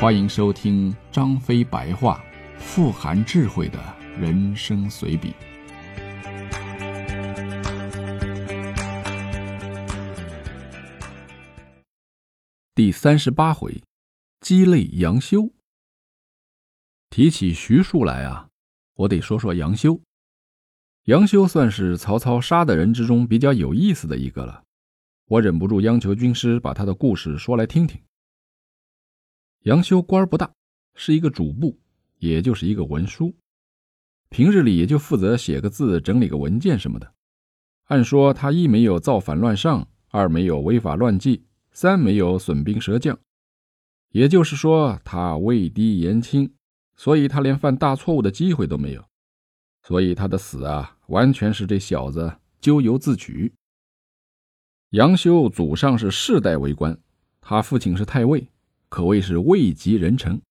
欢迎收听张飞白话，富含智慧的人生随笔。第三十八回，鸡肋杨修。提起徐庶来啊，我得说说杨修。杨修算是曹操杀的人之中比较有意思的一个了，我忍不住央求军师把他的故事说来听听。杨修官不大，是一个主簿，也就是一个文书，平日里也就负责写个字、整理个文件什么的。按说他一没有造反乱上，二没有违法乱纪，三没有损兵折将，也就是说他位低言轻，所以他连犯大错误的机会都没有。所以他的死啊，完全是这小子咎由自取。杨修祖上是世代为官，他父亲是太尉。可谓是位极人臣。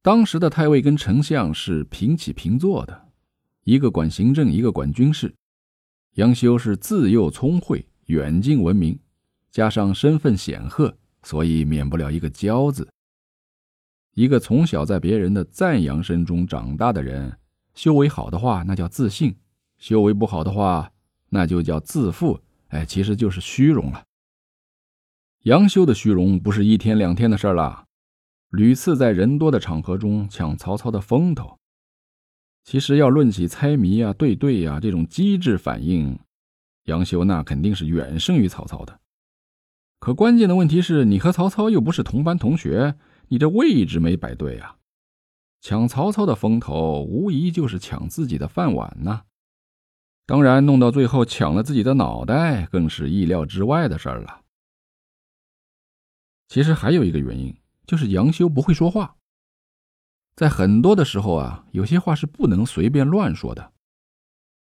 当时的太尉跟丞相是平起平坐的，一个管行政，一个管军事。杨修是自幼聪慧，远近闻名，加上身份显赫，所以免不了一个骄字。一个从小在别人的赞扬声中长大的人，修为好的话，那叫自信；修为不好的话，那就叫自负。哎，其实就是虚荣了。杨修的虚荣不是一天两天的事儿了，屡次在人多的场合中抢曹操的风头。其实要论起猜谜啊、对对啊这种机智反应，杨修那肯定是远胜于曹操的。可关键的问题是你和曹操又不是同班同学，你这位置没摆对啊！抢曹操的风头，无疑就是抢自己的饭碗呐。当然，弄到最后抢了自己的脑袋，更是意料之外的事儿了。其实还有一个原因，就是杨修不会说话。在很多的时候啊，有些话是不能随便乱说的，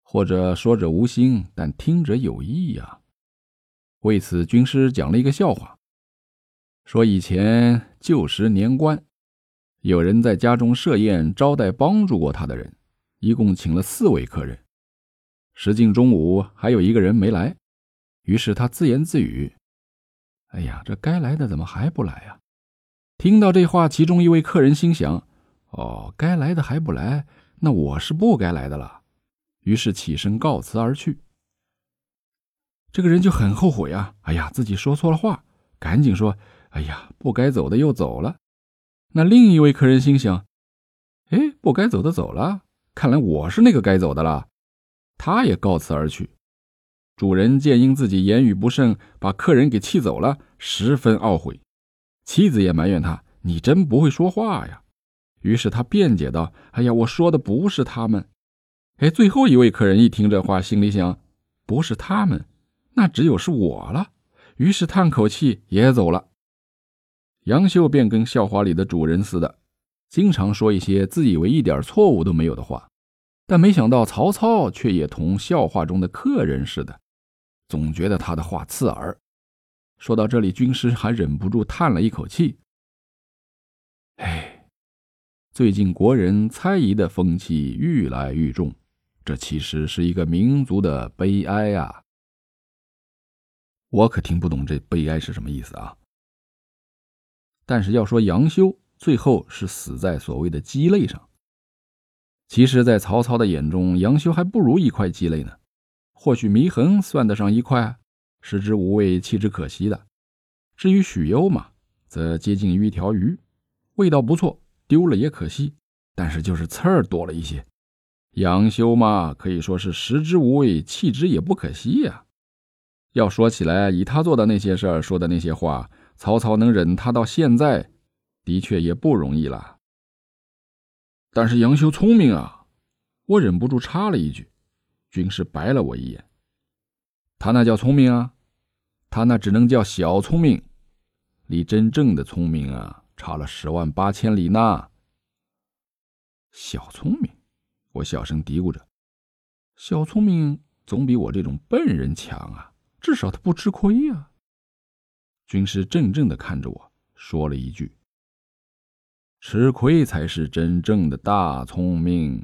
或者说者无心，但听者有意呀。为此，军师讲了一个笑话，说以前旧时年关，有人在家中设宴招待帮助过他的人，一共请了四位客人。时近中午，还有一个人没来，于是他自言自语。哎呀，这该来的怎么还不来呀？听到这话，其中一位客人心想：“哦，该来的还不来，那我是不该来的了。”于是起身告辞而去。这个人就很后悔啊！哎呀，自己说错了话，赶紧说：“哎呀，不该走的又走了。”那另一位客人心想：“哎，不该走的走了，看来我是那个该走的了。”他也告辞而去。主人见因自己言语不慎，把客人给气走了，十分懊悔。妻子也埋怨他：“你真不会说话呀！”于是他辩解道：“哎呀，我说的不是他们。”哎，最后一位客人一听这话，心里想：“不是他们，那只有是我了。”于是叹口气也走了。杨秀便跟笑话里的主人似的，经常说一些自以为一点错误都没有的话，但没想到曹操却也同笑话中的客人似的。总觉得他的话刺耳。说到这里，军师还忍不住叹了一口气：“哎，最近国人猜疑的风气愈来愈重，这其实是一个民族的悲哀啊。”我可听不懂这悲哀是什么意思啊。但是要说杨修最后是死在所谓的鸡肋上，其实，在曹操的眼中，杨修还不如一块鸡肋呢。或许祢衡算得上一块，食之无味，弃之可惜的。至于许攸嘛，则接近于一条鱼，味道不错，丢了也可惜，但是就是刺儿多了一些。杨修嘛，可以说是食之无味，弃之也不可惜呀。要说起来，以他做的那些事儿，说的那些话，曹操能忍他到现在，的确也不容易了。但是杨修聪明啊，我忍不住插了一句。军师白了我一眼，他那叫聪明啊，他那只能叫小聪明，离真正的聪明啊差了十万八千里呢。小聪明，我小声嘀咕着，小聪明总比我这种笨人强啊，至少他不吃亏呀。军师怔怔的看着我说了一句：“吃亏才是真正的大聪明。”